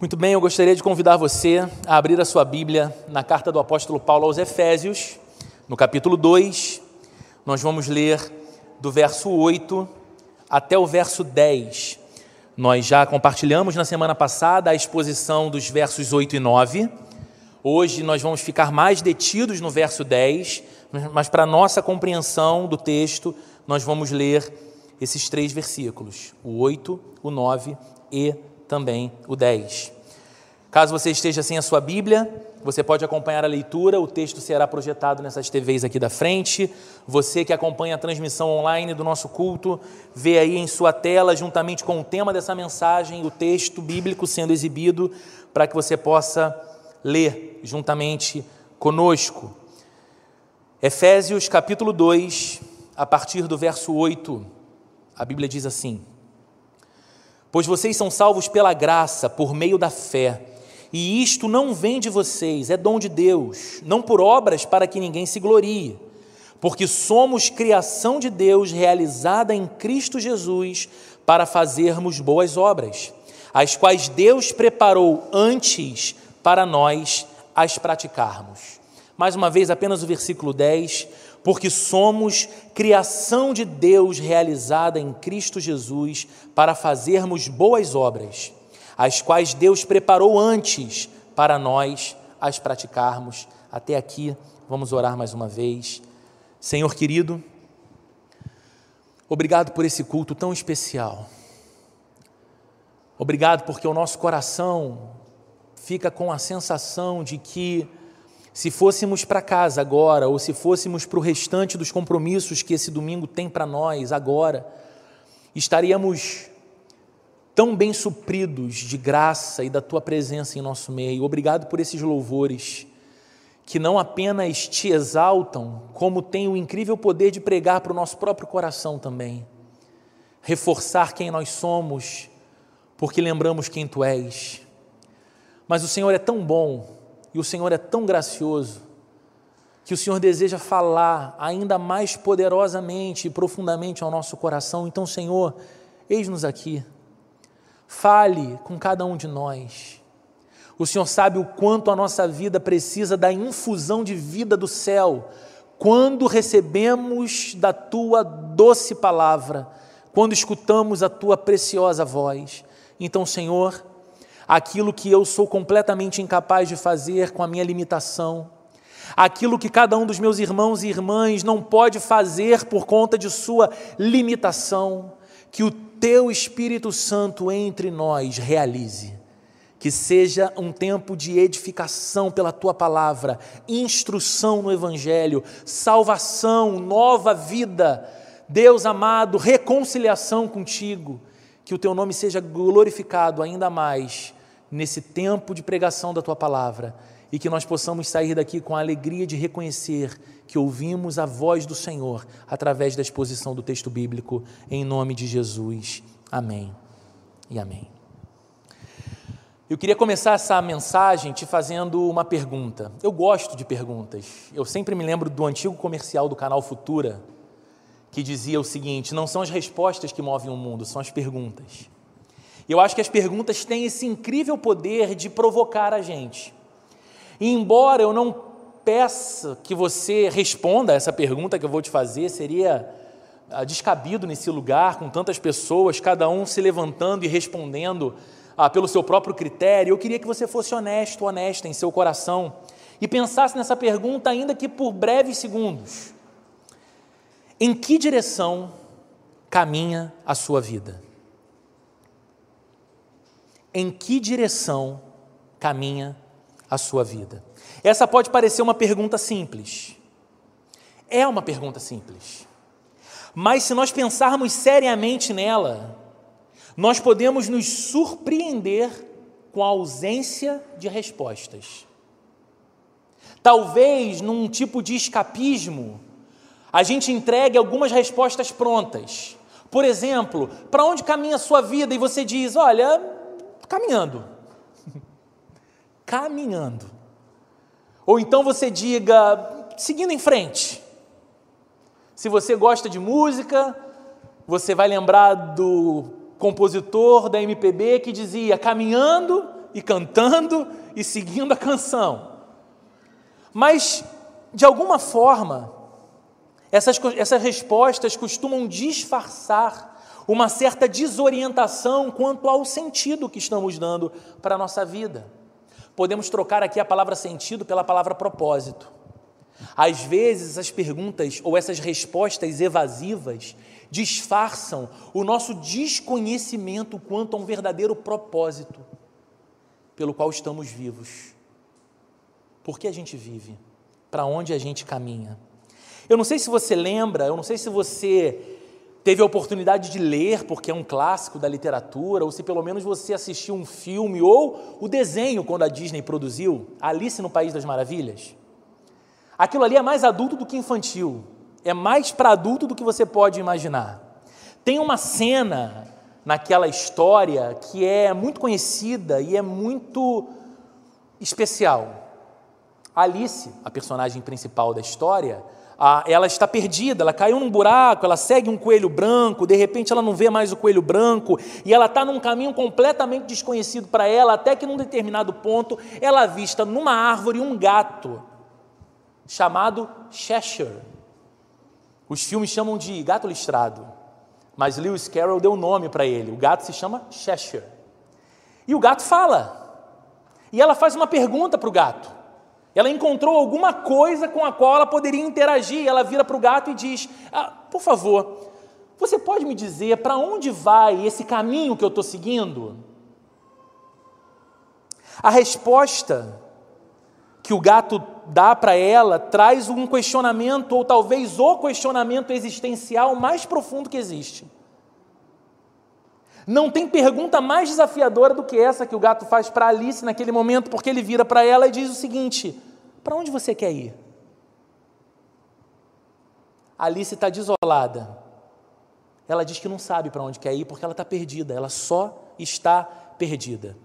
Muito bem, eu gostaria de convidar você a abrir a sua Bíblia na carta do apóstolo Paulo aos Efésios, no capítulo 2. Nós vamos ler do verso 8 até o verso 10. Nós já compartilhamos na semana passada a exposição dos versos 8 e 9. Hoje nós vamos ficar mais detidos no verso 10, mas para nossa compreensão do texto, nós vamos ler esses três versículos, o 8, o 9 e também o 10. Caso você esteja sem a sua Bíblia, você pode acompanhar a leitura, o texto será projetado nessas TVs aqui da frente. Você que acompanha a transmissão online do nosso culto, vê aí em sua tela, juntamente com o tema dessa mensagem, o texto bíblico sendo exibido, para que você possa ler juntamente conosco. Efésios capítulo 2, a partir do verso 8, a Bíblia diz assim: Pois vocês são salvos pela graça, por meio da fé. E isto não vem de vocês, é dom de Deus, não por obras para que ninguém se glorie, porque somos criação de Deus realizada em Cristo Jesus para fazermos boas obras, as quais Deus preparou antes para nós as praticarmos. Mais uma vez, apenas o versículo 10 porque somos criação de Deus realizada em Cristo Jesus para fazermos boas obras, as quais Deus preparou antes para nós as praticarmos. Até aqui, vamos orar mais uma vez. Senhor querido, obrigado por esse culto tão especial. Obrigado porque o nosso coração fica com a sensação de que se fôssemos para casa agora, ou se fôssemos para o restante dos compromissos que esse domingo tem para nós agora, estaríamos tão bem supridos de graça e da tua presença em nosso meio. Obrigado por esses louvores que não apenas te exaltam, como têm o incrível poder de pregar para o nosso próprio coração também. Reforçar quem nós somos, porque lembramos quem tu és. Mas o Senhor é tão bom o Senhor é tão gracioso que o Senhor deseja falar ainda mais poderosamente e profundamente ao nosso coração. Então, Senhor, eis-nos aqui. Fale com cada um de nós. O Senhor sabe o quanto a nossa vida precisa da infusão de vida do céu quando recebemos da tua doce palavra, quando escutamos a tua preciosa voz. Então, Senhor, aquilo que eu sou completamente incapaz de fazer com a minha limitação, aquilo que cada um dos meus irmãos e irmãs não pode fazer por conta de sua limitação, que o teu Espírito Santo entre nós realize. Que seja um tempo de edificação pela tua palavra, instrução no Evangelho, salvação, nova vida, Deus amado, reconciliação contigo. Que o teu nome seja glorificado ainda mais nesse tempo de pregação da tua palavra e que nós possamos sair daqui com a alegria de reconhecer que ouvimos a voz do Senhor através da exposição do texto bíblico, em nome de Jesus. Amém e amém. Eu queria começar essa mensagem te fazendo uma pergunta. Eu gosto de perguntas. Eu sempre me lembro do antigo comercial do canal Futura, que dizia o seguinte: não são as respostas que movem o mundo, são as perguntas. Eu acho que as perguntas têm esse incrível poder de provocar a gente. E embora eu não peça que você responda essa pergunta que eu vou te fazer, seria ah, descabido nesse lugar, com tantas pessoas, cada um se levantando e respondendo ah, pelo seu próprio critério. Eu queria que você fosse honesto, honesta em seu coração e pensasse nessa pergunta, ainda que por breves segundos: em que direção caminha a sua vida? Em que direção caminha a sua vida? Essa pode parecer uma pergunta simples. É uma pergunta simples. Mas se nós pensarmos seriamente nela, nós podemos nos surpreender com a ausência de respostas. Talvez num tipo de escapismo, a gente entregue algumas respostas prontas. Por exemplo, para onde caminha a sua vida? E você diz: Olha, caminhando. caminhando. Ou então você diga, seguindo em frente. Se você gosta de música, você vai lembrar do compositor da MPB que dizia caminhando e cantando e seguindo a canção. Mas, de alguma forma, essas, essas respostas costumam disfarçar uma certa desorientação quanto ao sentido que estamos dando para a nossa vida. Podemos trocar aqui a palavra sentido pela palavra propósito. Às vezes, essas perguntas ou essas respostas evasivas disfarçam o nosso desconhecimento quanto a um verdadeiro propósito pelo qual estamos vivos. Por que a gente vive? Para onde a gente caminha? Eu não sei se você lembra, eu não sei se você teve a oportunidade de ler, porque é um clássico da literatura, ou se pelo menos você assistiu um filme ou o desenho quando a Disney produziu, Alice no País das Maravilhas. Aquilo ali é mais adulto do que infantil, é mais para adulto do que você pode imaginar. Tem uma cena naquela história que é muito conhecida e é muito especial. Alice, a personagem principal da história, ela está perdida, ela caiu num buraco, ela segue um coelho branco, de repente ela não vê mais o coelho branco e ela está num caminho completamente desconhecido para ela, até que num determinado ponto ela avista numa árvore um gato chamado Cheshire. Os filmes chamam de gato listrado, mas Lewis Carroll deu nome para ele. O gato se chama Cheshire. E o gato fala. E ela faz uma pergunta para o gato. Ela encontrou alguma coisa com a qual ela poderia interagir. Ela vira para o gato e diz: ah, Por favor, você pode me dizer para onde vai esse caminho que eu estou seguindo? A resposta que o gato dá para ela traz um questionamento, ou talvez o questionamento existencial mais profundo que existe. Não tem pergunta mais desafiadora do que essa que o gato faz para Alice naquele momento, porque ele vira para ela e diz o seguinte: Para onde você quer ir? Alice está desolada. Ela diz que não sabe para onde quer ir porque ela está perdida, ela só está perdida.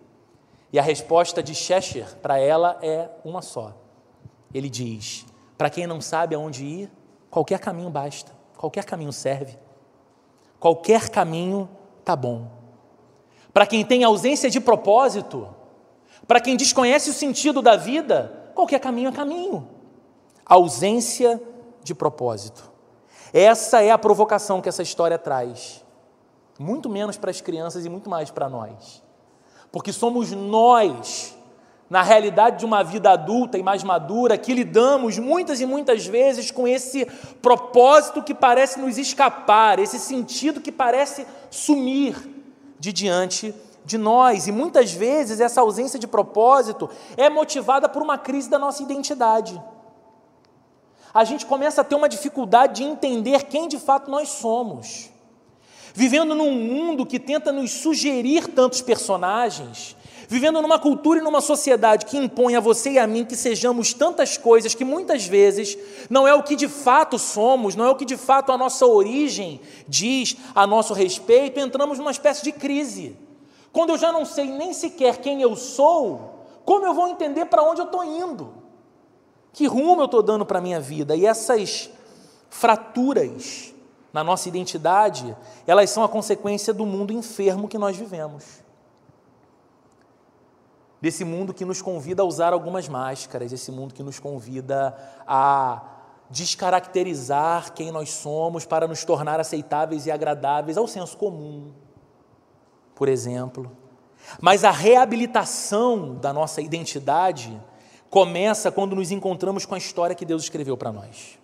E a resposta de Cheshire para ela é uma só. Ele diz: Para quem não sabe aonde ir, qualquer caminho basta, qualquer caminho serve. Qualquer caminho tá bom. Para quem tem ausência de propósito, para quem desconhece o sentido da vida, qualquer caminho é caminho. Ausência de propósito. Essa é a provocação que essa história traz. Muito menos para as crianças e muito mais para nós. Porque somos nós, na realidade de uma vida adulta e mais madura, que lidamos muitas e muitas vezes com esse propósito que parece nos escapar, esse sentido que parece sumir de diante de nós. E muitas vezes essa ausência de propósito é motivada por uma crise da nossa identidade. A gente começa a ter uma dificuldade de entender quem de fato nós somos. Vivendo num mundo que tenta nos sugerir tantos personagens, vivendo numa cultura e numa sociedade que impõe a você e a mim que sejamos tantas coisas que muitas vezes não é o que de fato somos, não é o que de fato a nossa origem diz a nosso respeito, entramos numa espécie de crise. Quando eu já não sei nem sequer quem eu sou, como eu vou entender para onde eu estou indo? Que rumo eu estou dando para a minha vida? E essas fraturas na nossa identidade, elas são a consequência do mundo enfermo que nós vivemos desse mundo que nos convida a usar algumas máscaras, esse mundo que nos convida a descaracterizar quem nós somos para nos tornar aceitáveis e agradáveis ao senso comum, por exemplo. Mas a reabilitação da nossa identidade começa quando nos encontramos com a história que Deus escreveu para nós.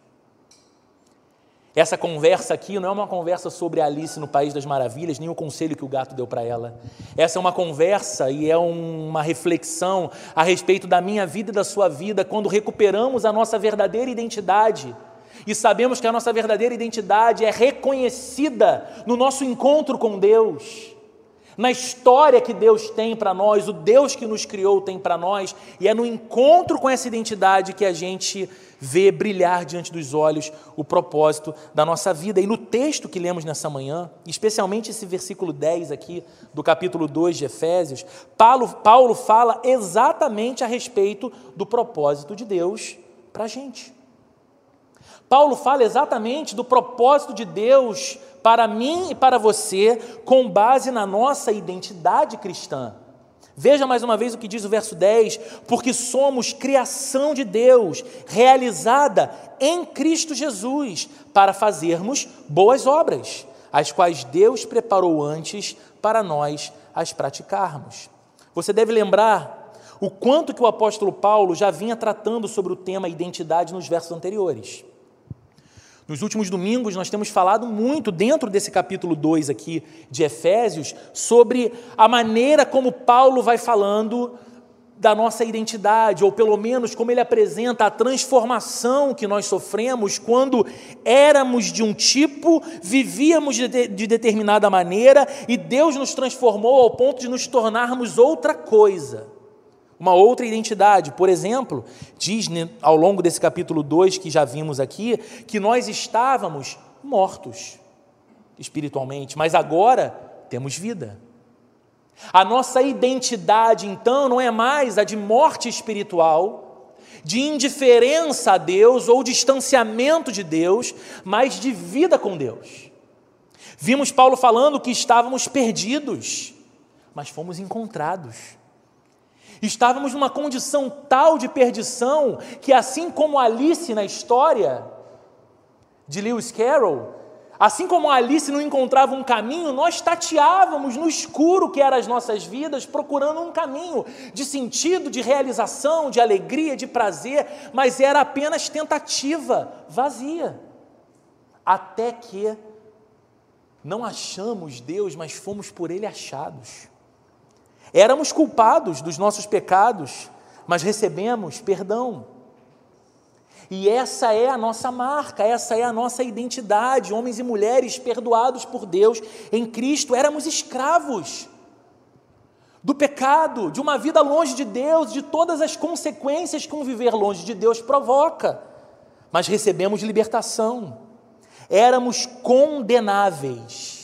Essa conversa aqui não é uma conversa sobre Alice no País das Maravilhas, nem o conselho que o gato deu para ela. Essa é uma conversa e é uma reflexão a respeito da minha vida e da sua vida, quando recuperamos a nossa verdadeira identidade. E sabemos que a nossa verdadeira identidade é reconhecida no nosso encontro com Deus na história que Deus tem para nós, o Deus que nos criou tem para nós, e é no encontro com essa identidade que a gente vê brilhar diante dos olhos o propósito da nossa vida. E no texto que lemos nessa manhã, especialmente esse versículo 10 aqui do capítulo 2 de Efésios, Paulo, Paulo fala exatamente a respeito do propósito de Deus para a gente. Paulo fala exatamente do propósito de Deus para mim e para você, com base na nossa identidade cristã. Veja mais uma vez o que diz o verso 10: porque somos criação de Deus, realizada em Cristo Jesus, para fazermos boas obras, as quais Deus preparou antes para nós as praticarmos. Você deve lembrar o quanto que o apóstolo Paulo já vinha tratando sobre o tema identidade nos versos anteriores. Nos últimos domingos, nós temos falado muito, dentro desse capítulo 2 aqui de Efésios, sobre a maneira como Paulo vai falando da nossa identidade, ou pelo menos como ele apresenta a transformação que nós sofremos quando éramos de um tipo, vivíamos de, de determinada maneira e Deus nos transformou ao ponto de nos tornarmos outra coisa uma outra identidade. Por exemplo, diz ao longo desse capítulo 2 que já vimos aqui, que nós estávamos mortos espiritualmente, mas agora temos vida. A nossa identidade, então, não é mais a de morte espiritual, de indiferença a Deus ou distanciamento de Deus, mas de vida com Deus. Vimos Paulo falando que estávamos perdidos, mas fomos encontrados. Estávamos numa condição tal de perdição que, assim como Alice na história de Lewis Carroll, assim como Alice não encontrava um caminho, nós tateávamos no escuro que eram as nossas vidas, procurando um caminho de sentido, de realização, de alegria, de prazer, mas era apenas tentativa vazia. Até que não achamos Deus, mas fomos por Ele achados. Éramos culpados dos nossos pecados, mas recebemos perdão. E essa é a nossa marca, essa é a nossa identidade, homens e mulheres perdoados por Deus em Cristo. Éramos escravos do pecado, de uma vida longe de Deus, de todas as consequências que um viver longe de Deus provoca, mas recebemos libertação. Éramos condenáveis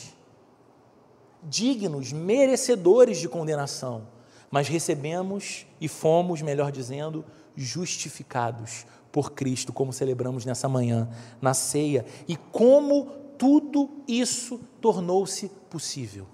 dignos, merecedores de condenação, mas recebemos e fomos, melhor dizendo, justificados por Cristo, como celebramos nessa manhã, na ceia, e como tudo isso tornou-se possível.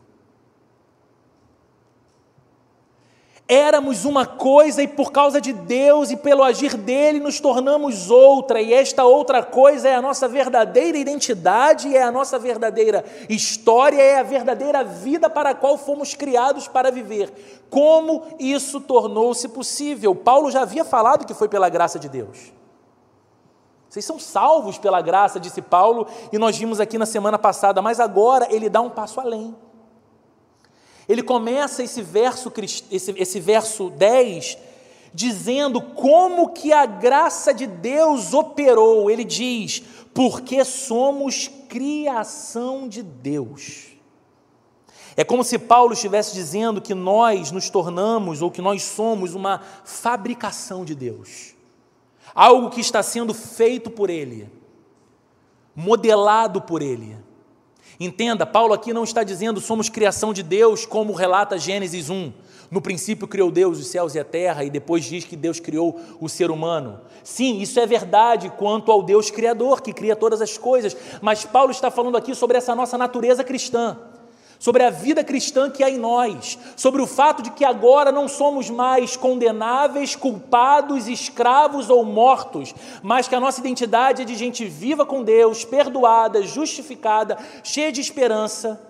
Éramos uma coisa e por causa de Deus e pelo agir dele nos tornamos outra, e esta outra coisa é a nossa verdadeira identidade, é a nossa verdadeira história, é a verdadeira vida para a qual fomos criados para viver. Como isso tornou-se possível? Paulo já havia falado que foi pela graça de Deus. Vocês são salvos pela graça, disse Paulo, e nós vimos aqui na semana passada, mas agora ele dá um passo além. Ele começa esse verso, esse, esse verso 10 dizendo como que a graça de Deus operou. Ele diz: porque somos criação de Deus. É como se Paulo estivesse dizendo que nós nos tornamos ou que nós somos uma fabricação de Deus, algo que está sendo feito por Ele, modelado por Ele. Entenda, Paulo aqui não está dizendo somos criação de Deus, como relata Gênesis 1. No princípio criou Deus os céus e a terra, e depois diz que Deus criou o ser humano. Sim, isso é verdade quanto ao Deus Criador, que cria todas as coisas, mas Paulo está falando aqui sobre essa nossa natureza cristã sobre a vida cristã que há em nós, sobre o fato de que agora não somos mais condenáveis, culpados, escravos ou mortos, mas que a nossa identidade é de gente viva com Deus, perdoada, justificada, cheia de esperança,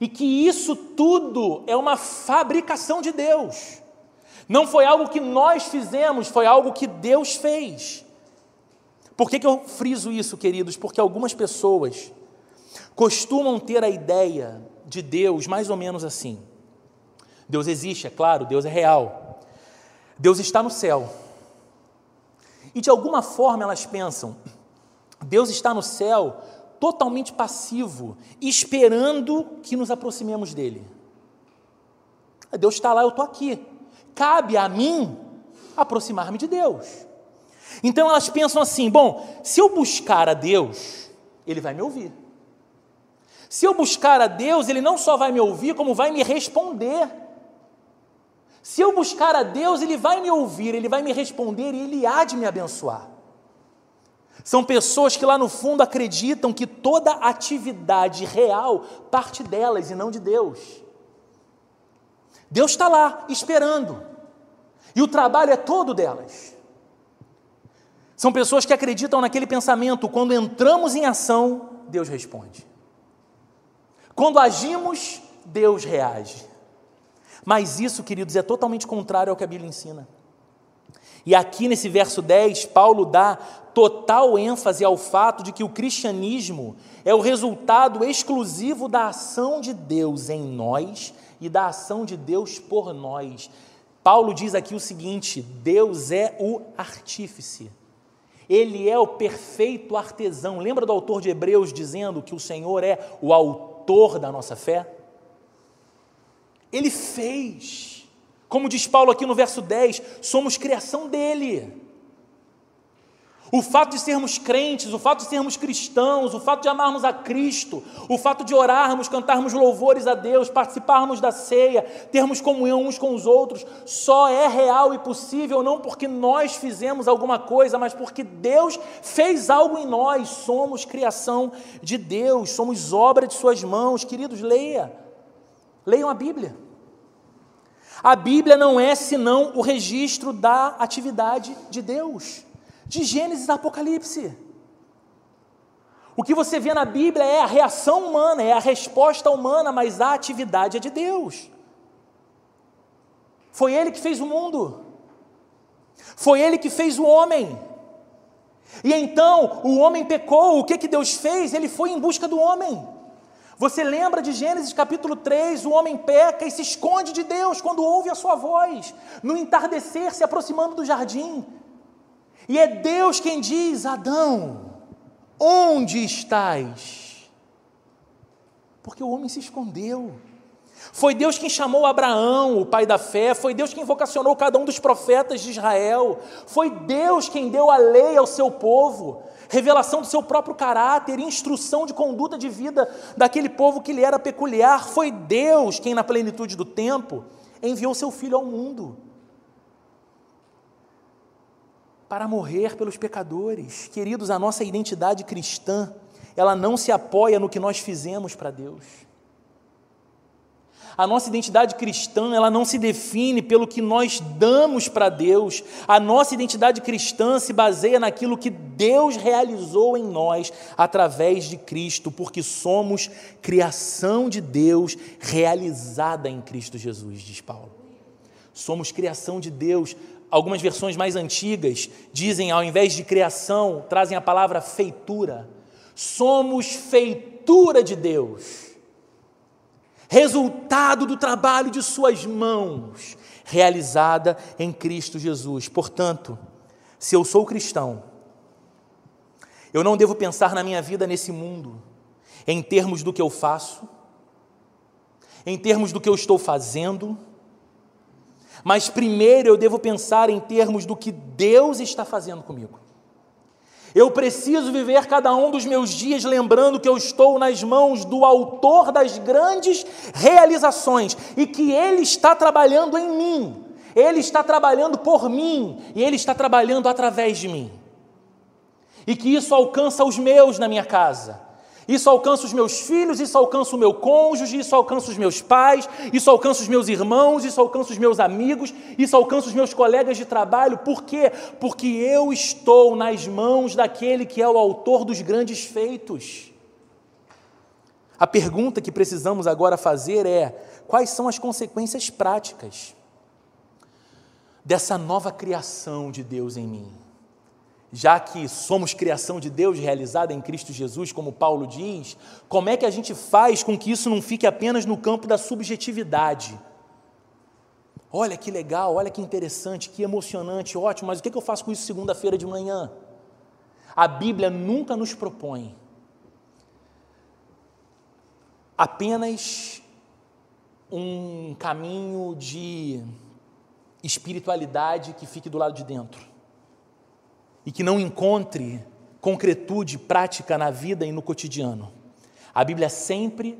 e que isso tudo é uma fabricação de Deus. Não foi algo que nós fizemos, foi algo que Deus fez. Por que, que eu friso isso, queridos? Porque algumas pessoas costumam ter a ideia de Deus mais ou menos assim. Deus existe, é claro, Deus é real. Deus está no céu. E de alguma forma elas pensam, Deus está no céu totalmente passivo, esperando que nos aproximemos dele. Deus está lá, eu estou aqui. Cabe a mim aproximar-me de Deus. Então elas pensam assim: bom, se eu buscar a Deus, Ele vai me ouvir. Se eu buscar a Deus, Ele não só vai me ouvir, como vai me responder. Se eu buscar a Deus, Ele vai me ouvir, Ele vai me responder e Ele há de me abençoar. São pessoas que lá no fundo acreditam que toda atividade real parte delas e não de Deus. Deus está lá, esperando. E o trabalho é todo delas. São pessoas que acreditam naquele pensamento: quando entramos em ação, Deus responde. Quando agimos, Deus reage. Mas isso, queridos, é totalmente contrário ao que a Bíblia ensina. E aqui nesse verso 10, Paulo dá total ênfase ao fato de que o cristianismo é o resultado exclusivo da ação de Deus em nós e da ação de Deus por nós. Paulo diz aqui o seguinte: Deus é o artífice. Ele é o perfeito artesão. Lembra do autor de Hebreus dizendo que o Senhor é o autor da nossa fé? Ele fez. Como diz Paulo aqui no verso 10, somos criação dele. O fato de sermos crentes, o fato de sermos cristãos, o fato de amarmos a Cristo, o fato de orarmos, cantarmos louvores a Deus, participarmos da ceia, termos comunhão uns com os outros, só é real e possível não porque nós fizemos alguma coisa, mas porque Deus fez algo em nós. Somos criação de Deus, somos obra de Suas mãos. Queridos, leia, leiam a Bíblia. A Bíblia não é senão o registro da atividade de Deus, de Gênesis a Apocalipse. O que você vê na Bíblia é a reação humana, é a resposta humana, mas a atividade é de Deus. Foi Ele que fez o mundo, foi Ele que fez o homem. E então o homem pecou, o que, que Deus fez? Ele foi em busca do homem. Você lembra de Gênesis capítulo 3? O homem peca e se esconde de Deus quando ouve a sua voz, no entardecer, se aproximando do jardim. E é Deus quem diz: Adão, onde estás? Porque o homem se escondeu. Foi Deus quem chamou Abraão, o pai da fé, foi Deus quem vocacionou cada um dos profetas de Israel, foi Deus quem deu a lei ao seu povo, revelação do seu próprio caráter, instrução de conduta de vida daquele povo que lhe era peculiar. Foi Deus quem, na plenitude do tempo, enviou seu filho ao mundo para morrer pelos pecadores. Queridos, a nossa identidade cristã, ela não se apoia no que nós fizemos para Deus. A nossa identidade cristã, ela não se define pelo que nós damos para Deus. A nossa identidade cristã se baseia naquilo que Deus realizou em nós através de Cristo, porque somos criação de Deus realizada em Cristo Jesus, diz Paulo. Somos criação de Deus. Algumas versões mais antigas dizem, ao invés de criação, trazem a palavra feitura. Somos feitura de Deus resultado do trabalho de Suas mãos, realizada em Cristo Jesus. Portanto, se eu sou cristão, eu não devo pensar na minha vida nesse mundo em termos do que eu faço, em termos do que eu estou fazendo, mas primeiro eu devo pensar em termos do que Deus está fazendo comigo. Eu preciso viver cada um dos meus dias lembrando que eu estou nas mãos do Autor das grandes realizações e que Ele está trabalhando em mim, Ele está trabalhando por mim e Ele está trabalhando através de mim. E que isso alcança os meus na minha casa, isso alcança os meus filhos, isso alcança o meu cônjuge, isso alcança os meus pais, isso alcança os meus irmãos, isso alcança os meus amigos, isso alcança os meus colegas de trabalho. Por quê? Porque eu estou nas mãos daquele que é o autor dos grandes feitos. A pergunta que precisamos agora fazer é: quais são as consequências práticas dessa nova criação de Deus em mim? Já que somos criação de Deus realizada em Cristo Jesus, como Paulo diz, como é que a gente faz com que isso não fique apenas no campo da subjetividade? Olha que legal, olha que interessante, que emocionante, ótimo, mas o que eu faço com isso segunda-feira de manhã? A Bíblia nunca nos propõe apenas um caminho de espiritualidade que fique do lado de dentro e que não encontre concretude prática na vida e no cotidiano. A Bíblia sempre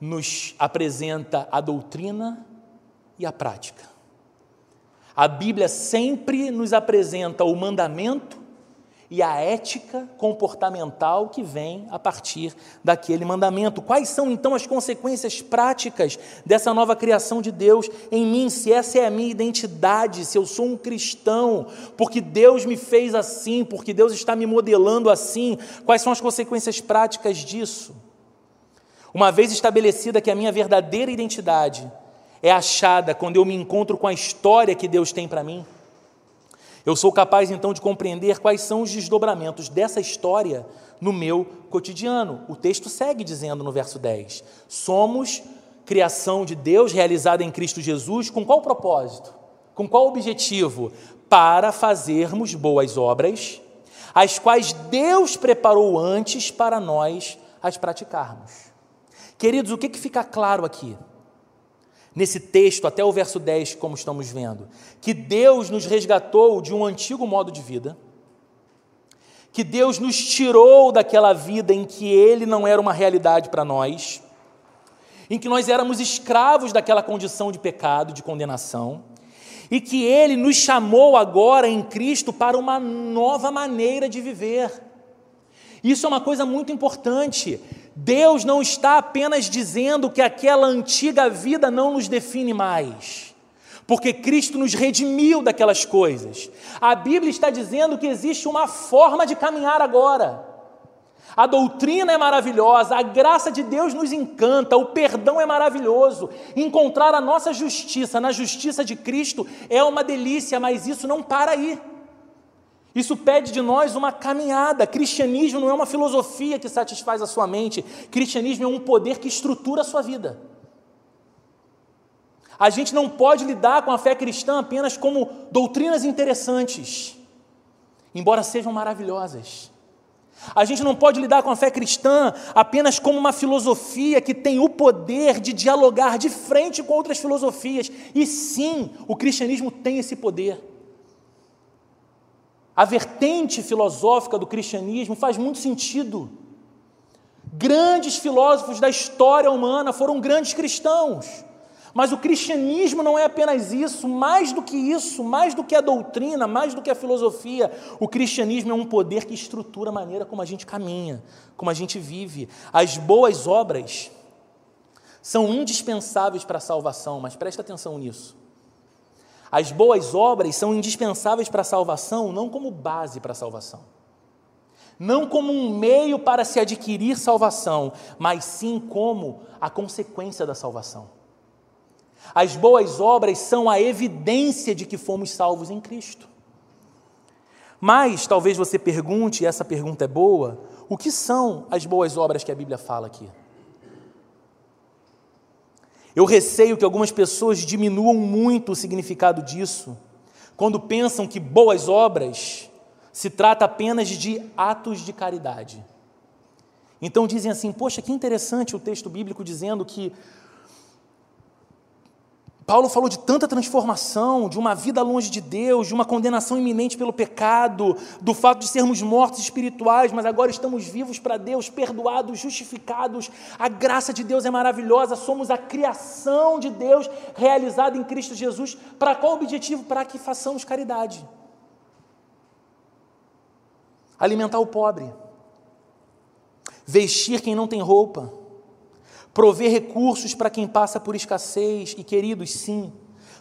nos apresenta a doutrina e a prática. A Bíblia sempre nos apresenta o mandamento e a ética comportamental que vem a partir daquele mandamento. Quais são então as consequências práticas dessa nova criação de Deus em mim? Se essa é a minha identidade, se eu sou um cristão, porque Deus me fez assim, porque Deus está me modelando assim, quais são as consequências práticas disso? Uma vez estabelecida que a minha verdadeira identidade é achada quando eu me encontro com a história que Deus tem para mim, eu sou capaz então de compreender quais são os desdobramentos dessa história no meu cotidiano. O texto segue dizendo no verso 10: Somos criação de Deus realizada em Cristo Jesus, com qual propósito? Com qual objetivo? Para fazermos boas obras, as quais Deus preparou antes para nós as praticarmos. Queridos, o que, que fica claro aqui? Nesse texto, até o verso 10, como estamos vendo, que Deus nos resgatou de um antigo modo de vida, que Deus nos tirou daquela vida em que Ele não era uma realidade para nós, em que nós éramos escravos daquela condição de pecado, de condenação, e que Ele nos chamou agora em Cristo para uma nova maneira de viver. Isso é uma coisa muito importante. Deus não está apenas dizendo que aquela antiga vida não nos define mais, porque Cristo nos redimiu daquelas coisas. A Bíblia está dizendo que existe uma forma de caminhar agora. A doutrina é maravilhosa, a graça de Deus nos encanta, o perdão é maravilhoso. Encontrar a nossa justiça na justiça de Cristo é uma delícia, mas isso não para aí. Isso pede de nós uma caminhada. Cristianismo não é uma filosofia que satisfaz a sua mente, cristianismo é um poder que estrutura a sua vida. A gente não pode lidar com a fé cristã apenas como doutrinas interessantes, embora sejam maravilhosas. A gente não pode lidar com a fé cristã apenas como uma filosofia que tem o poder de dialogar de frente com outras filosofias. E sim, o cristianismo tem esse poder. A vertente filosófica do cristianismo faz muito sentido. Grandes filósofos da história humana foram grandes cristãos. Mas o cristianismo não é apenas isso, mais do que isso, mais do que a doutrina, mais do que a filosofia. O cristianismo é um poder que estrutura a maneira como a gente caminha, como a gente vive. As boas obras são indispensáveis para a salvação, mas presta atenção nisso. As boas obras são indispensáveis para a salvação, não como base para a salvação. Não como um meio para se adquirir salvação, mas sim como a consequência da salvação. As boas obras são a evidência de que fomos salvos em Cristo. Mas talvez você pergunte, e essa pergunta é boa, o que são as boas obras que a Bíblia fala aqui? Eu receio que algumas pessoas diminuam muito o significado disso, quando pensam que boas obras se trata apenas de atos de caridade. Então dizem assim: poxa, que interessante o texto bíblico dizendo que Paulo falou de tanta transformação, de uma vida longe de Deus, de uma condenação iminente pelo pecado, do fato de sermos mortos espirituais, mas agora estamos vivos para Deus, perdoados, justificados. A graça de Deus é maravilhosa, somos a criação de Deus realizada em Cristo Jesus. Para qual objetivo? Para que façamos caridade. Alimentar o pobre, vestir quem não tem roupa prover recursos para quem passa por escassez, e queridos, sim,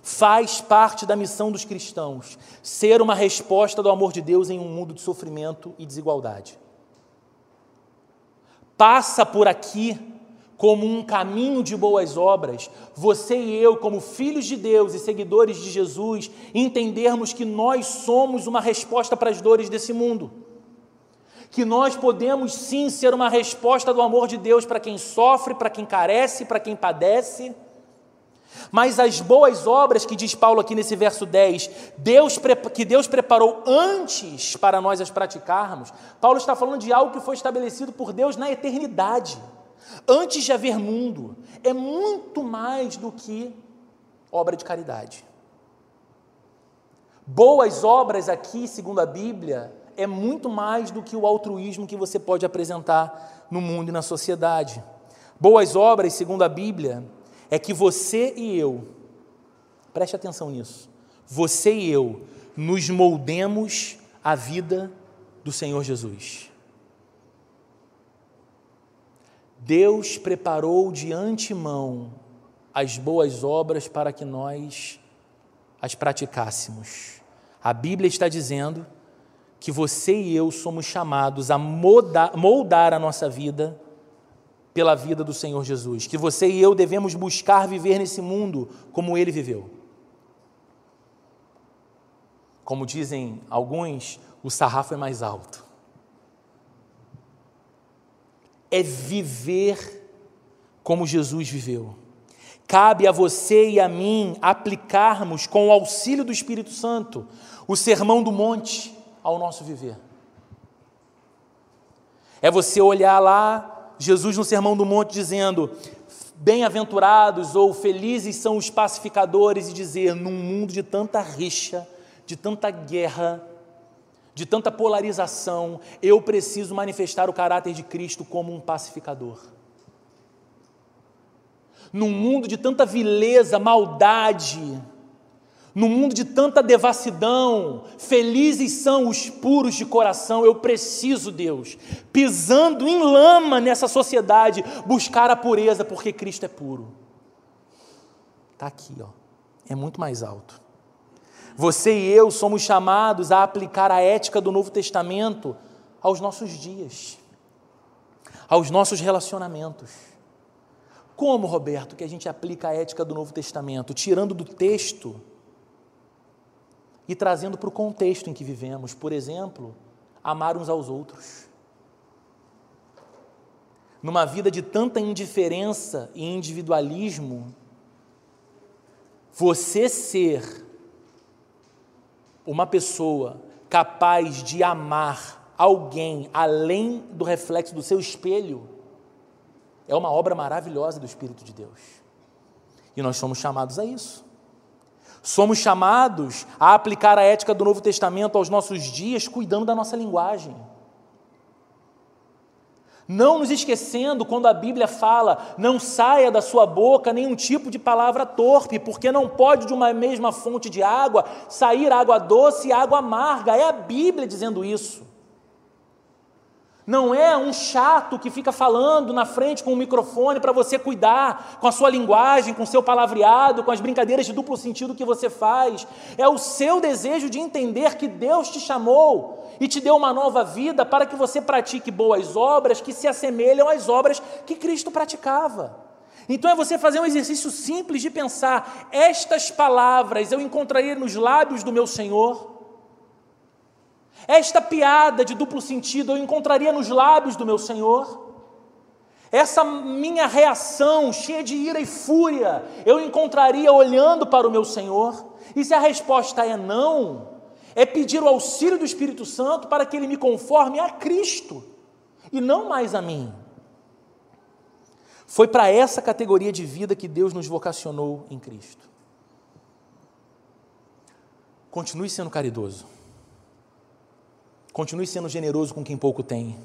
faz parte da missão dos cristãos ser uma resposta do amor de Deus em um mundo de sofrimento e desigualdade. Passa por aqui como um caminho de boas obras, você e eu, como filhos de Deus e seguidores de Jesus, entendermos que nós somos uma resposta para as dores desse mundo que nós podemos sim ser uma resposta do amor de Deus para quem sofre, para quem carece, para quem padece. Mas as boas obras que diz Paulo aqui nesse verso 10, Deus, que Deus preparou antes para nós as praticarmos, Paulo está falando de algo que foi estabelecido por Deus na eternidade, antes de haver mundo. É muito mais do que obra de caridade. Boas obras aqui, segundo a Bíblia, é muito mais do que o altruísmo que você pode apresentar no mundo e na sociedade. Boas obras, segundo a Bíblia, é que você e eu, preste atenção nisso, você e eu nos moldemos à vida do Senhor Jesus. Deus preparou de antemão as boas obras para que nós as praticássemos. A Bíblia está dizendo que você e eu somos chamados a moldar, moldar a nossa vida pela vida do Senhor Jesus, que você e eu devemos buscar viver nesse mundo como ele viveu. Como dizem alguns, o sarrafo é mais alto. É viver como Jesus viveu. Cabe a você e a mim aplicarmos, com o auxílio do Espírito Santo, o sermão do monte ao nosso viver. É você olhar lá Jesus no Sermão do Monte dizendo: Bem-aventurados ou felizes são os pacificadores, e dizer: num mundo de tanta rixa, de tanta guerra, de tanta polarização, eu preciso manifestar o caráter de Cristo como um pacificador. Num mundo de tanta vileza, maldade, no mundo de tanta devassidão, felizes são os puros de coração. Eu preciso, Deus, pisando em lama nessa sociedade, buscar a pureza, porque Cristo é puro. Está aqui, ó. é muito mais alto. Você e eu somos chamados a aplicar a ética do Novo Testamento aos nossos dias, aos nossos relacionamentos. Como, Roberto, que a gente aplica a ética do Novo Testamento? Tirando do texto e trazendo para o contexto em que vivemos. Por exemplo, amar uns aos outros. Numa vida de tanta indiferença e individualismo, você ser uma pessoa capaz de amar alguém além do reflexo do seu espelho é uma obra maravilhosa do Espírito de Deus. E nós somos chamados a isso. Somos chamados a aplicar a ética do Novo Testamento aos nossos dias, cuidando da nossa linguagem. Não nos esquecendo quando a Bíblia fala, não saia da sua boca nenhum tipo de palavra torpe, porque não pode de uma mesma fonte de água sair água doce e água amarga. É a Bíblia dizendo isso. Não é um chato que fica falando na frente com o microfone para você cuidar com a sua linguagem, com o seu palavreado, com as brincadeiras de duplo sentido que você faz. É o seu desejo de entender que Deus te chamou e te deu uma nova vida para que você pratique boas obras que se assemelham às obras que Cristo praticava. Então é você fazer um exercício simples de pensar: estas palavras eu encontraria nos lábios do meu Senhor. Esta piada de duplo sentido eu encontraria nos lábios do meu Senhor? Essa minha reação cheia de ira e fúria eu encontraria olhando para o meu Senhor? E se a resposta é não, é pedir o auxílio do Espírito Santo para que ele me conforme a Cristo e não mais a mim. Foi para essa categoria de vida que Deus nos vocacionou em Cristo. Continue sendo caridoso. Continue sendo generoso com quem pouco tem.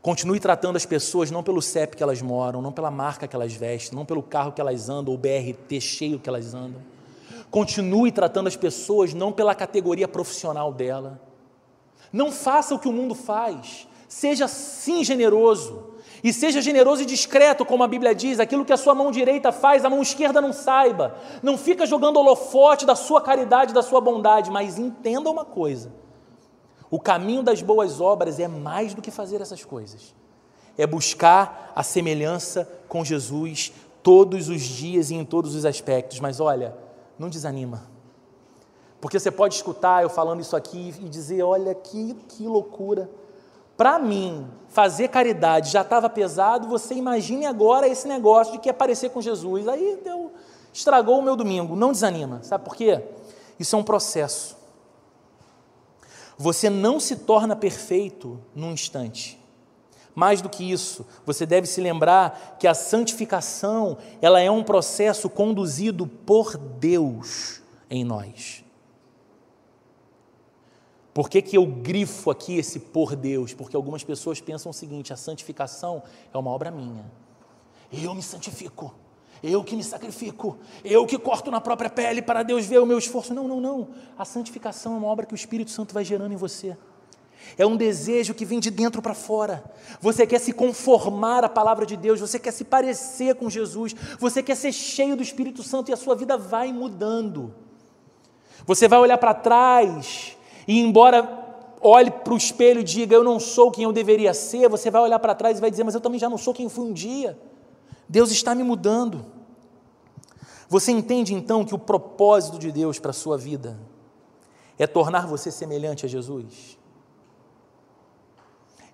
Continue tratando as pessoas não pelo CEP que elas moram, não pela marca que elas vestem, não pelo carro que elas andam, ou BRT cheio que elas andam. Continue tratando as pessoas não pela categoria profissional dela. Não faça o que o mundo faz. Seja sim generoso. E seja generoso e discreto, como a Bíblia diz, aquilo que a sua mão direita faz, a mão esquerda não saiba. Não fica jogando holofote da sua caridade, da sua bondade, mas entenda uma coisa: o caminho das boas obras é mais do que fazer essas coisas. É buscar a semelhança com Jesus todos os dias e em todos os aspectos. Mas olha, não desanima. Porque você pode escutar eu falando isso aqui e dizer: olha, que, que loucura. Para mim, fazer caridade já estava pesado, você imagine agora esse negócio de que é parecer com Jesus. Aí deu, estragou o meu domingo. Não desanima. Sabe por quê? Isso é um processo. Você não se torna perfeito num instante. Mais do que isso, você deve se lembrar que a santificação, ela é um processo conduzido por Deus em nós. Por que, que eu grifo aqui esse por Deus? Porque algumas pessoas pensam o seguinte: a santificação é uma obra minha. Eu me santifico eu que me sacrifico, eu que corto na própria pele para Deus ver o meu esforço. Não, não, não. A santificação é uma obra que o Espírito Santo vai gerando em você. É um desejo que vem de dentro para fora. Você quer se conformar à palavra de Deus, você quer se parecer com Jesus, você quer ser cheio do Espírito Santo e a sua vida vai mudando. Você vai olhar para trás e, embora olhe para o espelho e diga: Eu não sou quem eu deveria ser, você vai olhar para trás e vai dizer: Mas eu também já não sou quem fui um dia. Deus está me mudando. Você entende então que o propósito de Deus para a sua vida é tornar você semelhante a Jesus?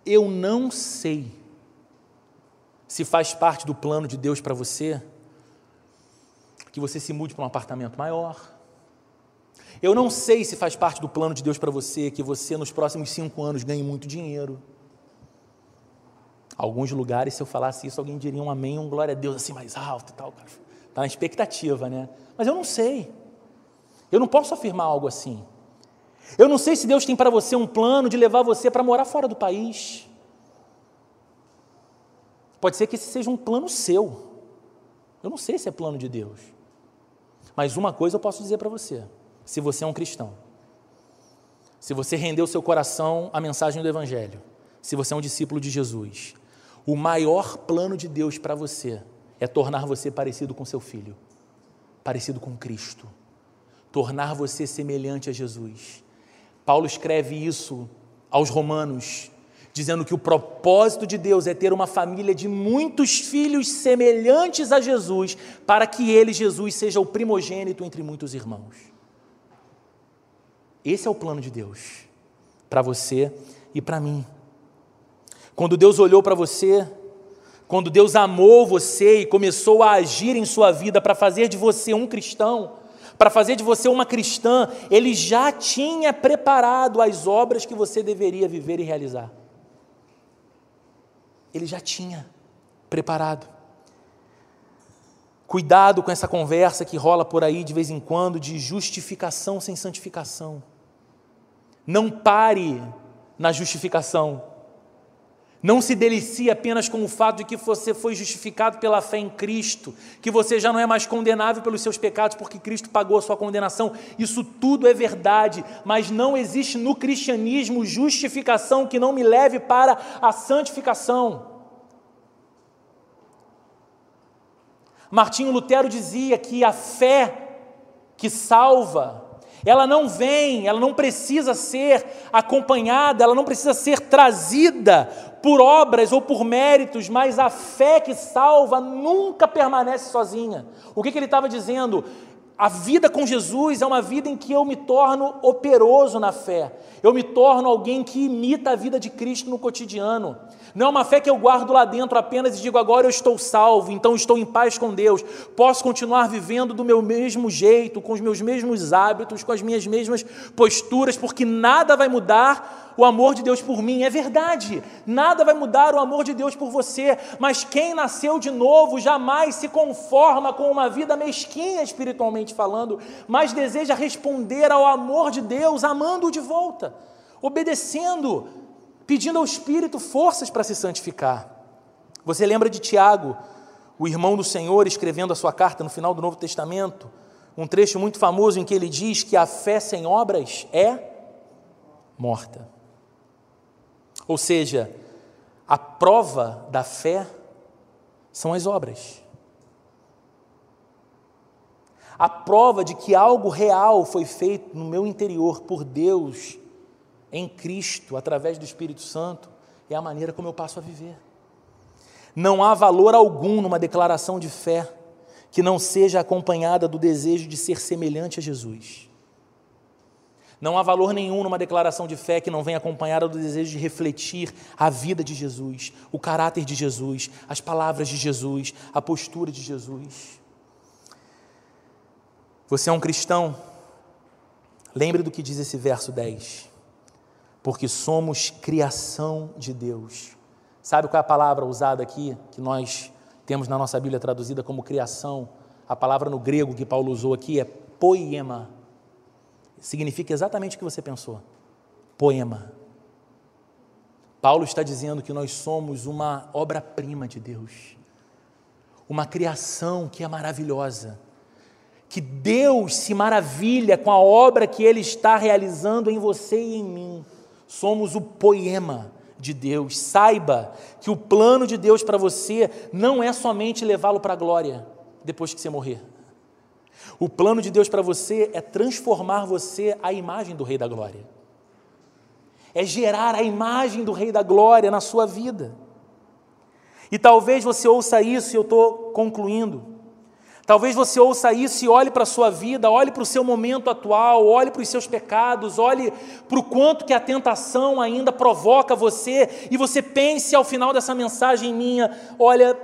Eu não sei se faz parte do plano de Deus para você que você se mude para um apartamento maior. Eu não sei se faz parte do plano de Deus para você que você nos próximos cinco anos ganhe muito dinheiro. Alguns lugares, se eu falasse isso, alguém diria um amém, um glória a Deus assim mais alto e tal. Está na expectativa, né? Mas eu não sei. Eu não posso afirmar algo assim. Eu não sei se Deus tem para você um plano de levar você para morar fora do país. Pode ser que esse seja um plano seu. Eu não sei se é plano de Deus. Mas uma coisa eu posso dizer para você: se você é um cristão, se você rendeu seu coração à mensagem do Evangelho, se você é um discípulo de Jesus, o maior plano de Deus para você é tornar você parecido com seu filho, parecido com Cristo, tornar você semelhante a Jesus. Paulo escreve isso aos Romanos, dizendo que o propósito de Deus é ter uma família de muitos filhos semelhantes a Jesus, para que ele, Jesus, seja o primogênito entre muitos irmãos. Esse é o plano de Deus para você e para mim. Quando Deus olhou para você, quando Deus amou você e começou a agir em sua vida para fazer de você um cristão, para fazer de você uma cristã, Ele já tinha preparado as obras que você deveria viver e realizar. Ele já tinha preparado. Cuidado com essa conversa que rola por aí de vez em quando de justificação sem santificação. Não pare na justificação. Não se delicie apenas com o fato de que você foi justificado pela fé em Cristo, que você já não é mais condenável pelos seus pecados porque Cristo pagou a sua condenação. Isso tudo é verdade, mas não existe no cristianismo justificação que não me leve para a santificação. Martinho Lutero dizia que a fé que salva ela não vem, ela não precisa ser acompanhada, ela não precisa ser trazida por obras ou por méritos, mas a fé que salva nunca permanece sozinha. O que, que ele estava dizendo? A vida com Jesus é uma vida em que eu me torno operoso na fé, eu me torno alguém que imita a vida de Cristo no cotidiano. Não é uma fé que eu guardo lá dentro apenas e digo agora eu estou salvo, então estou em paz com Deus. Posso continuar vivendo do meu mesmo jeito, com os meus mesmos hábitos, com as minhas mesmas posturas, porque nada vai mudar o amor de Deus por mim. É verdade, nada vai mudar o amor de Deus por você, mas quem nasceu de novo jamais se conforma com uma vida mesquinha espiritualmente falando, mas deseja responder ao amor de Deus, amando-o de volta, obedecendo pedindo ao Espírito forças para se santificar. Você lembra de Tiago, o irmão do Senhor, escrevendo a sua carta no final do Novo Testamento, um trecho muito famoso em que ele diz que a fé sem obras é morta. Ou seja, a prova da fé são as obras. A prova de que algo real foi feito no meu interior por Deus em Cristo, através do Espírito Santo, é a maneira como eu passo a viver. Não há valor algum numa declaração de fé que não seja acompanhada do desejo de ser semelhante a Jesus. Não há valor nenhum numa declaração de fé que não venha acompanhada do desejo de refletir a vida de Jesus, o caráter de Jesus, as palavras de Jesus, a postura de Jesus. Você é um cristão? Lembre do que diz esse verso 10 porque somos criação de Deus. Sabe qual é a palavra usada aqui, que nós temos na nossa Bíblia traduzida como criação? A palavra no grego que Paulo usou aqui é poema. Significa exatamente o que você pensou: poema. Paulo está dizendo que nós somos uma obra-prima de Deus, uma criação que é maravilhosa, que Deus se maravilha com a obra que Ele está realizando em você e em mim. Somos o poema de Deus. Saiba que o plano de Deus para você não é somente levá-lo para a glória depois que você morrer. O plano de Deus para você é transformar você à imagem do Rei da Glória. É gerar a imagem do Rei da Glória na sua vida. E talvez você ouça isso e eu estou concluindo. Talvez você ouça isso e olhe para a sua vida, olhe para o seu momento atual, olhe para os seus pecados, olhe para o quanto que a tentação ainda provoca você, e você pense ao final dessa mensagem minha: olha,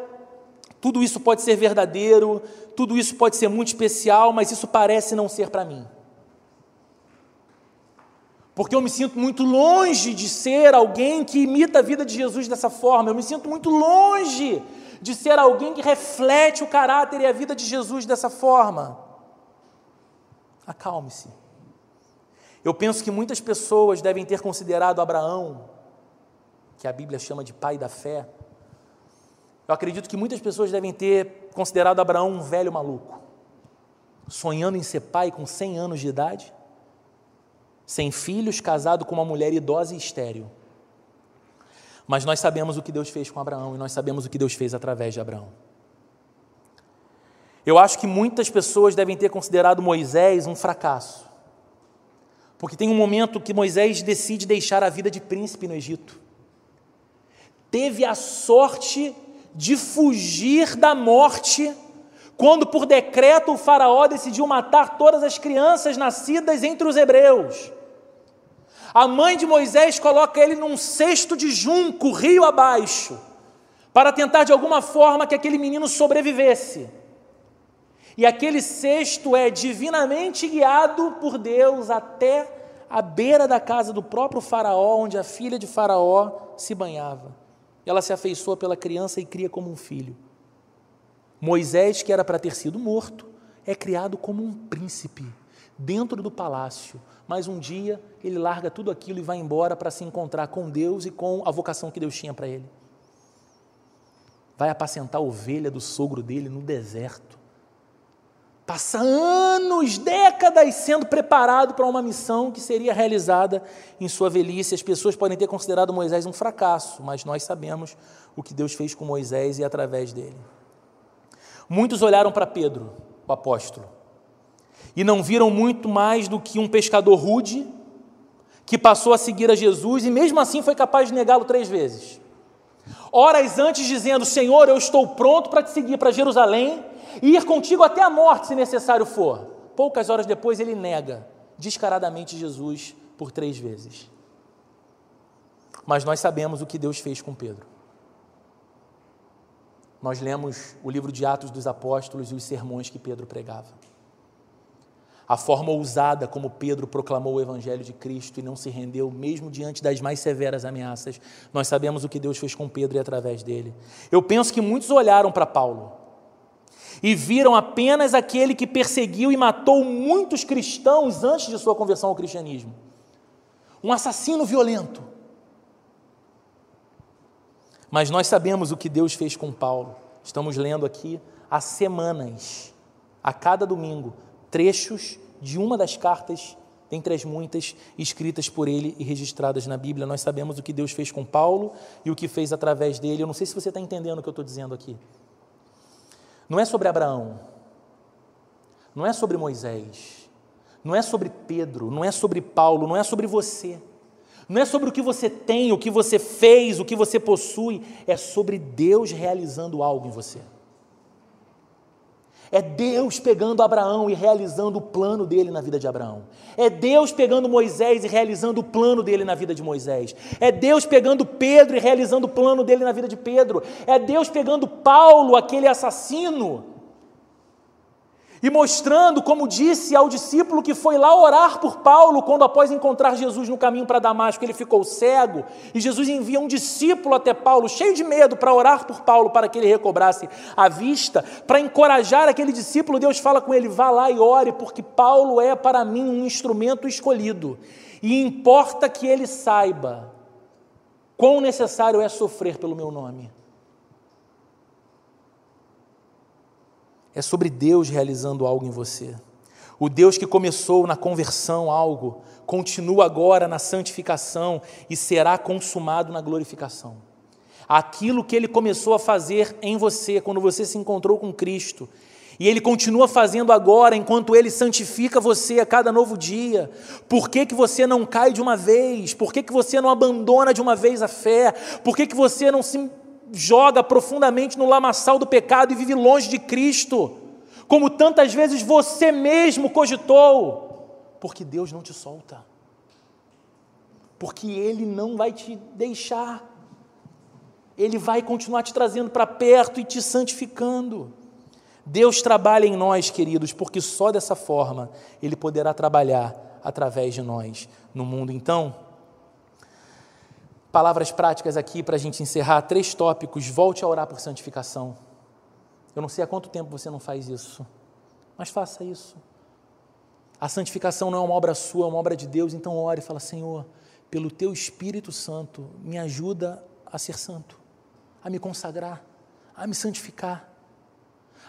tudo isso pode ser verdadeiro, tudo isso pode ser muito especial, mas isso parece não ser para mim. Porque eu me sinto muito longe de ser alguém que imita a vida de Jesus dessa forma, eu me sinto muito longe de ser alguém que reflete o caráter e a vida de Jesus dessa forma. Acalme-se. Eu penso que muitas pessoas devem ter considerado Abraão, que a Bíblia chama de pai da fé. Eu acredito que muitas pessoas devem ter considerado Abraão um velho maluco, sonhando em ser pai com 100 anos de idade, sem filhos, casado com uma mulher idosa e estéril. Mas nós sabemos o que Deus fez com Abraão e nós sabemos o que Deus fez através de Abraão. Eu acho que muitas pessoas devem ter considerado Moisés um fracasso. Porque tem um momento que Moisés decide deixar a vida de príncipe no Egito. Teve a sorte de fugir da morte quando, por decreto, o Faraó decidiu matar todas as crianças nascidas entre os hebreus. A mãe de Moisés coloca ele num cesto de junco, rio abaixo, para tentar de alguma forma que aquele menino sobrevivesse. E aquele cesto é divinamente guiado por Deus até a beira da casa do próprio Faraó, onde a filha de Faraó se banhava. Ela se afeiçoa pela criança e cria como um filho. Moisés, que era para ter sido morto, é criado como um príncipe dentro do palácio, mas um dia ele larga tudo aquilo e vai embora para se encontrar com Deus e com a vocação que Deus tinha para ele. Vai apacentar a ovelha do sogro dele no deserto. Passa anos, décadas sendo preparado para uma missão que seria realizada em sua velhice. As pessoas podem ter considerado Moisés um fracasso, mas nós sabemos o que Deus fez com Moisés e através dele. Muitos olharam para Pedro, o apóstolo, e não viram muito mais do que um pescador rude que passou a seguir a Jesus e mesmo assim foi capaz de negá-lo três vezes. Horas antes, dizendo: Senhor, eu estou pronto para te seguir para Jerusalém e ir contigo até a morte, se necessário for. Poucas horas depois, ele nega descaradamente Jesus por três vezes. Mas nós sabemos o que Deus fez com Pedro. Nós lemos o livro de Atos dos Apóstolos e os sermões que Pedro pregava a forma ousada como Pedro proclamou o Evangelho de Cristo e não se rendeu, mesmo diante das mais severas ameaças. Nós sabemos o que Deus fez com Pedro e através dele. Eu penso que muitos olharam para Paulo e viram apenas aquele que perseguiu e matou muitos cristãos antes de sua conversão ao cristianismo. Um assassino violento. Mas nós sabemos o que Deus fez com Paulo. Estamos lendo aqui há semanas, a cada domingo, trechos de uma das cartas, dentre as muitas escritas por ele e registradas na Bíblia. Nós sabemos o que Deus fez com Paulo e o que fez através dele. Eu não sei se você está entendendo o que eu estou dizendo aqui. Não é sobre Abraão, não é sobre Moisés, não é sobre Pedro, não é sobre Paulo, não é sobre você. Não é sobre o que você tem, o que você fez, o que você possui, é sobre Deus realizando algo em você. É Deus pegando Abraão e realizando o plano dele na vida de Abraão. É Deus pegando Moisés e realizando o plano dele na vida de Moisés. É Deus pegando Pedro e realizando o plano dele na vida de Pedro. É Deus pegando Paulo, aquele assassino, e mostrando, como disse ao discípulo que foi lá orar por Paulo, quando após encontrar Jesus no caminho para Damasco, ele ficou cego, e Jesus envia um discípulo até Paulo, cheio de medo, para orar por Paulo, para que ele recobrasse a vista, para encorajar aquele discípulo, Deus fala com ele: vá lá e ore, porque Paulo é para mim um instrumento escolhido, e importa que ele saiba quão necessário é sofrer pelo meu nome. É sobre Deus realizando algo em você. O Deus que começou na conversão algo, continua agora na santificação e será consumado na glorificação. Aquilo que ele começou a fazer em você quando você se encontrou com Cristo, e Ele continua fazendo agora, enquanto Ele santifica você a cada novo dia. Por que, que você não cai de uma vez? Por que, que você não abandona de uma vez a fé? Por que, que você não se joga profundamente no lamaçal do pecado e vive longe de Cristo? Como tantas vezes você mesmo cogitou? Porque Deus não te solta. Porque Ele não vai te deixar. Ele vai continuar te trazendo para perto e te santificando. Deus trabalha em nós, queridos, porque só dessa forma Ele poderá trabalhar através de nós no mundo. Então, palavras práticas aqui para a gente encerrar: três tópicos. Volte a orar por santificação. Eu não sei há quanto tempo você não faz isso, mas faça isso. A santificação não é uma obra sua, é uma obra de Deus, então ore e fala: Senhor, pelo teu Espírito Santo, me ajuda a ser santo, a me consagrar, a me santificar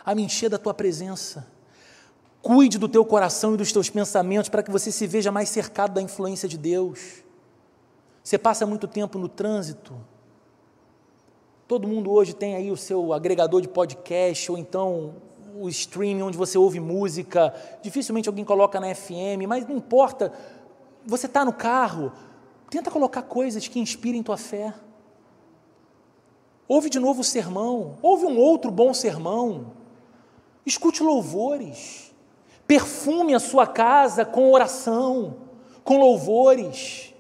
a me encher da tua presença. Cuide do teu coração e dos teus pensamentos para que você se veja mais cercado da influência de Deus. Você passa muito tempo no trânsito. Todo mundo hoje tem aí o seu agregador de podcast ou então o streaming onde você ouve música. Dificilmente alguém coloca na FM, mas não importa. Você está no carro, tenta colocar coisas que inspirem tua fé. Ouve de novo o sermão, ouve um outro bom sermão. Escute louvores. Perfume a sua casa com oração, com louvores.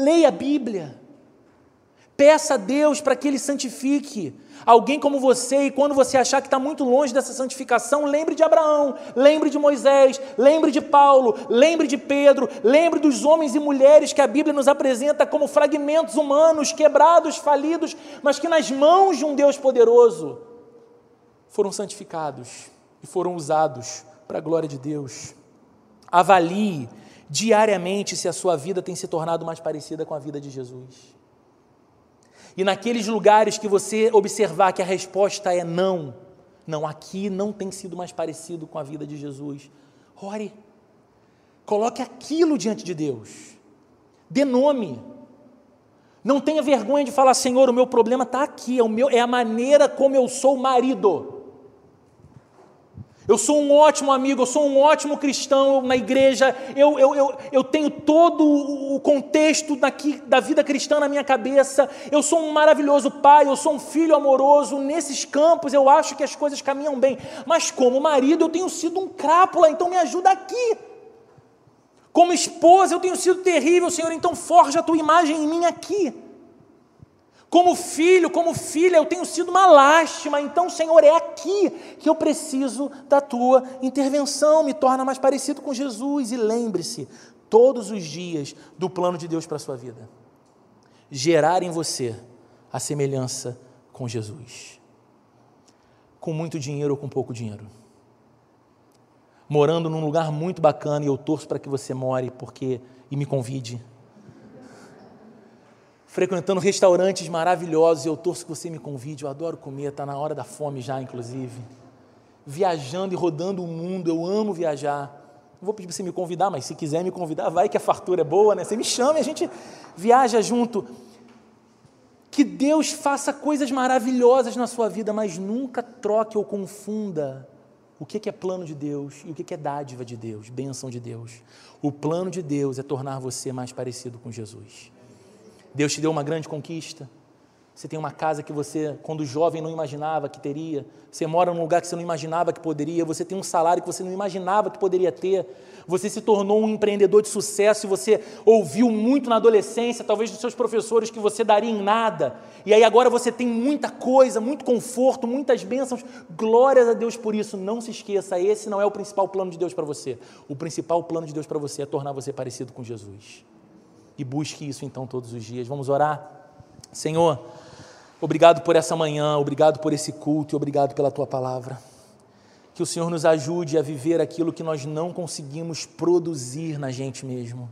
Leia a Bíblia. Peça a Deus para que Ele santifique alguém como você, e quando você achar que está muito longe dessa santificação, lembre de Abraão, lembre de Moisés, lembre de Paulo, lembre de Pedro, lembre dos homens e mulheres que a Bíblia nos apresenta como fragmentos humanos, quebrados, falidos, mas que nas mãos de um Deus poderoso foram santificados e foram usados para a glória de Deus. Avalie diariamente se a sua vida tem se tornado mais parecida com a vida de Jesus. E naqueles lugares que você observar que a resposta é não, não, aqui não tem sido mais parecido com a vida de Jesus, ore, coloque aquilo diante de Deus, dê nome. Não tenha vergonha de falar, Senhor, o meu problema está aqui, é, o meu, é a maneira como eu sou marido. Eu sou um ótimo amigo, eu sou um ótimo cristão na igreja, eu, eu, eu, eu tenho todo o contexto daqui, da vida cristã na minha cabeça, eu sou um maravilhoso pai, eu sou um filho amoroso, nesses campos eu acho que as coisas caminham bem, mas como marido eu tenho sido um crápula, então me ajuda aqui. Como esposa eu tenho sido terrível, Senhor, então forja a tua imagem em mim aqui. Como filho, como filha, eu tenho sido uma lástima, então, Senhor, é aqui que eu preciso da tua intervenção, me torna mais parecido com Jesus. E lembre-se, todos os dias, do plano de Deus para a sua vida gerar em você a semelhança com Jesus. Com muito dinheiro ou com pouco dinheiro. Morando num lugar muito bacana, e eu torço para que você more porque e me convide frequentando restaurantes maravilhosos, e eu torço que você me convide, eu adoro comer, está na hora da fome já, inclusive. Viajando e rodando o mundo, eu amo viajar. Não vou pedir para você me convidar, mas se quiser me convidar, vai que a fartura é boa, né? Você me chama e a gente viaja junto. Que Deus faça coisas maravilhosas na sua vida, mas nunca troque ou confunda o que é plano de Deus e o que é dádiva de Deus, bênção de Deus. O plano de Deus é tornar você mais parecido com Jesus. Deus te deu uma grande conquista. Você tem uma casa que você, quando jovem, não imaginava que teria. Você mora num lugar que você não imaginava que poderia. Você tem um salário que você não imaginava que poderia ter. Você se tornou um empreendedor de sucesso e você ouviu muito na adolescência, talvez dos seus professores, que você daria em nada. E aí agora você tem muita coisa, muito conforto, muitas bênçãos. Glórias a Deus por isso. Não se esqueça, esse não é o principal plano de Deus para você. O principal plano de Deus para você é tornar você parecido com Jesus e busque isso então todos os dias. Vamos orar? Senhor, obrigado por essa manhã, obrigado por esse culto e obrigado pela tua palavra. Que o Senhor nos ajude a viver aquilo que nós não conseguimos produzir na gente mesmo.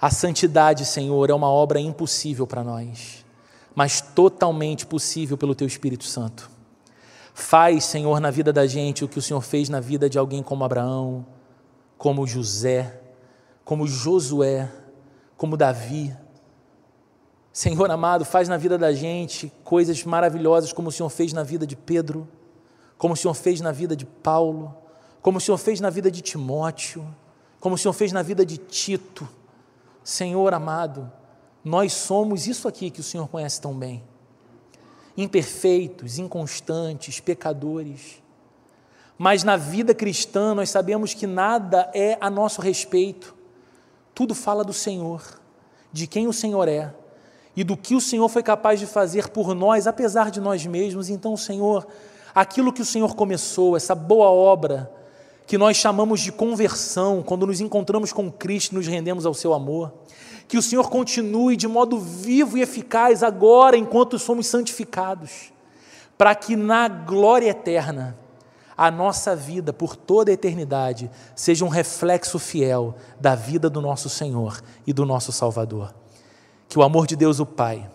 A santidade, Senhor, é uma obra impossível para nós, mas totalmente possível pelo teu Espírito Santo. Faz, Senhor, na vida da gente o que o Senhor fez na vida de alguém como Abraão, como José, como Josué, como Davi. Senhor amado, faz na vida da gente coisas maravilhosas como o Senhor fez na vida de Pedro, como o Senhor fez na vida de Paulo, como o Senhor fez na vida de Timóteo, como o Senhor fez na vida de Tito. Senhor amado, nós somos isso aqui que o Senhor conhece tão bem. Imperfeitos, inconstantes, pecadores. Mas na vida cristã nós sabemos que nada é a nosso respeito. Tudo fala do Senhor, de quem o Senhor é e do que o Senhor foi capaz de fazer por nós, apesar de nós mesmos. Então, Senhor, aquilo que o Senhor começou, essa boa obra, que nós chamamos de conversão, quando nos encontramos com Cristo e nos rendemos ao seu amor, que o Senhor continue de modo vivo e eficaz agora, enquanto somos santificados, para que na glória eterna, a nossa vida por toda a eternidade seja um reflexo fiel da vida do nosso Senhor e do nosso Salvador. Que o amor de Deus, o Pai,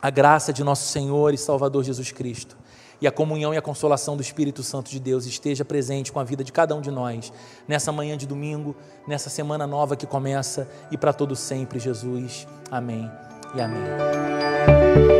a graça de nosso Senhor e Salvador Jesus Cristo e a comunhão e a consolação do Espírito Santo de Deus esteja presente com a vida de cada um de nós, nessa manhã de domingo, nessa semana nova que começa e para todo sempre, Jesus. Amém e amém.